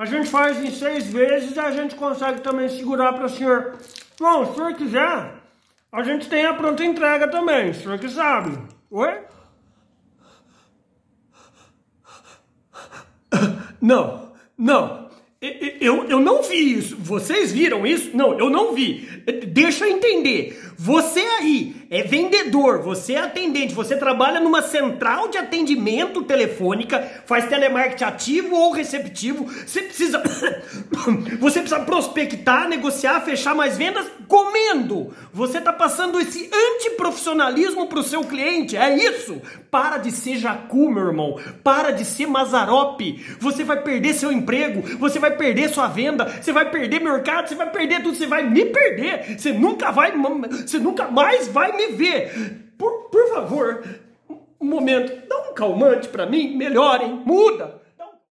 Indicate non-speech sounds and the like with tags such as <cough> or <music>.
A gente faz em seis vezes e a gente consegue também segurar para o senhor. Bom, se o senhor quiser, a gente tem a pronta entrega também, o senhor que sabe. Oi? Não, não. Eu, eu não vi isso. Vocês viram isso? Não, eu não vi. Deixa eu entender. Você aí é vendedor, você é atendente, você trabalha numa central de atendimento telefônica, faz telemarketing ativo ou receptivo. Você precisa. <coughs> <coughs> Você precisa prospectar, negociar, fechar mais vendas comendo. Você está passando esse antiprofissionalismo para o seu cliente. É isso? Para de ser jacu, meu irmão. Para de ser mazarope. Você vai perder seu emprego, você vai perder sua venda, você vai perder mercado, você vai perder tudo, você vai me perder. Você nunca vai, você nunca mais vai me ver. Por, por favor, um momento, dá um calmante para mim, melhorem, muda.